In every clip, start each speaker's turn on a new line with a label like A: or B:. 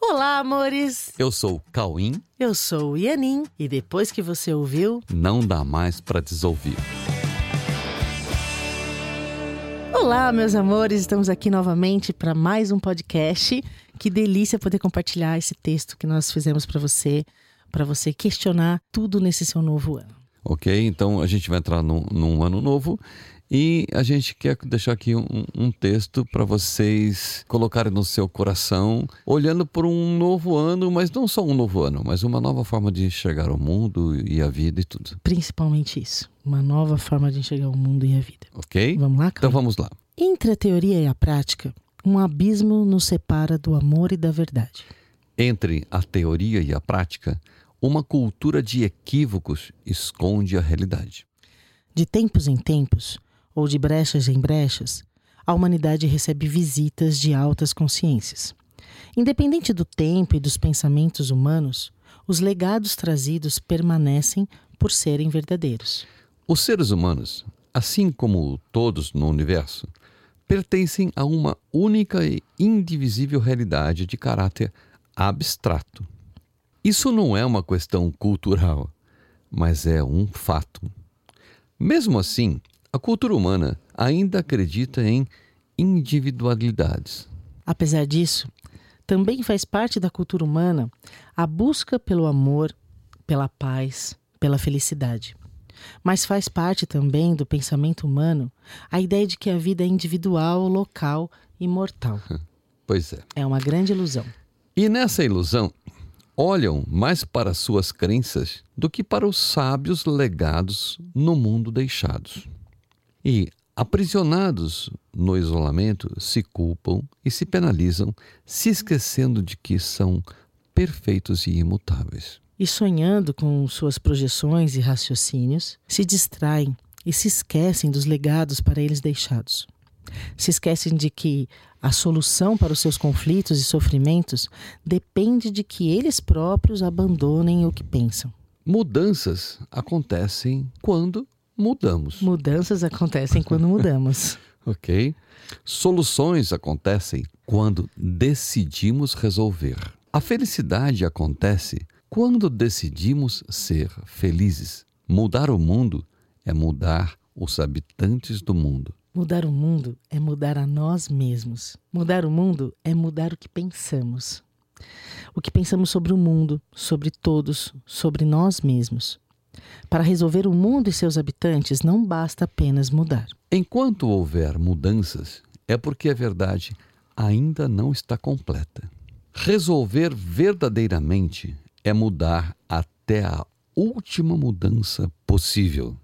A: Olá, amores!
B: Eu sou o Cauim,
A: Eu sou o Ianin e depois que você ouviu,
B: não dá mais pra desouvir.
A: Olá, meus amores! Estamos aqui novamente para mais um podcast. Que delícia poder compartilhar esse texto que nós fizemos para você, para você questionar tudo nesse seu novo ano.
B: Ok? Então a gente vai entrar num, num ano novo e a gente quer deixar aqui um, um texto para vocês colocarem no seu coração, olhando por um novo ano, mas não só um novo ano, mas uma nova forma de enxergar o mundo e a vida e tudo.
A: Principalmente isso, uma nova forma de enxergar o mundo e a vida.
B: Ok?
A: Vamos lá,
B: Então
A: Cauim?
B: vamos lá.
A: Entre a teoria e a prática, um abismo nos separa do amor e da verdade.
B: Entre a teoria e a prática, uma cultura de equívocos esconde a realidade.
A: De tempos em tempos, ou de brechas em brechas, a humanidade recebe visitas de altas consciências. Independente do tempo e dos pensamentos humanos, os legados trazidos permanecem por serem verdadeiros.
B: Os seres humanos, assim como todos no universo, pertencem a uma única e indivisível realidade de caráter abstrato. Isso não é uma questão cultural, mas é um fato. Mesmo assim, a cultura humana ainda acredita em individualidades.
A: Apesar disso, também faz parte da cultura humana a busca pelo amor, pela paz, pela felicidade. Mas faz parte também do pensamento humano a ideia de que a vida é individual, local e mortal.
B: Pois é.
A: É uma grande ilusão.
B: E nessa ilusão, olham mais para suas crenças do que para os sábios legados no mundo deixados. E, aprisionados no isolamento, se culpam e se penalizam, se esquecendo de que são perfeitos e imutáveis.
A: E sonhando com suas projeções e raciocínios, se distraem e se esquecem dos legados para eles deixados. Se esquecem de que a solução para os seus conflitos e sofrimentos depende de que eles próprios abandonem o que pensam.
B: Mudanças acontecem quando mudamos,
A: Mudanças acontecem quando mudamos.
B: ok? Soluções acontecem quando decidimos resolver. A felicidade acontece quando decidimos ser felizes. Mudar o mundo é mudar os habitantes do mundo.
A: Mudar o mundo é mudar a nós mesmos. Mudar o mundo é mudar o que pensamos. O que pensamos sobre o mundo, sobre todos, sobre nós mesmos. Para resolver o mundo e seus habitantes, não basta apenas mudar.
B: Enquanto houver mudanças, é porque a verdade ainda não está completa. Resolver verdadeiramente é mudar até a última mudança possível.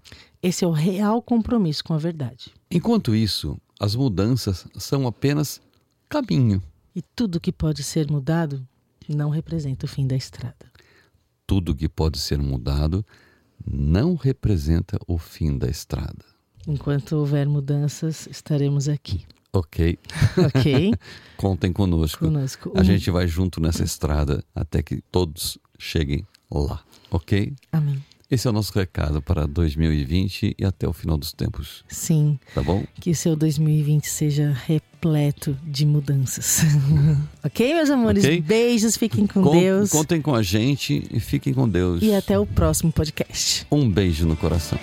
A: Esse é o real compromisso com a verdade.
B: Enquanto isso, as mudanças são apenas caminho.
A: E tudo que pode ser mudado não representa o fim da estrada.
B: Tudo que pode ser mudado não representa o fim da estrada.
A: Enquanto houver mudanças, estaremos aqui.
B: Ok?
A: Ok?
B: Contem conosco.
A: Conosco.
B: A gente vai junto nessa estrada até que todos cheguem lá. Ok?
A: Amém.
B: Esse é o nosso recado para 2020 e até o final dos tempos.
A: Sim,
B: Tá bom?
A: que o seu 2020 seja repleto de mudanças. ok, meus amores?
B: Ok.
A: Beijos, fiquem com
B: Con-
A: Deus.
B: Contem com a gente e fiquem com Deus.
A: E até o próximo podcast.
B: Um beijo no coração.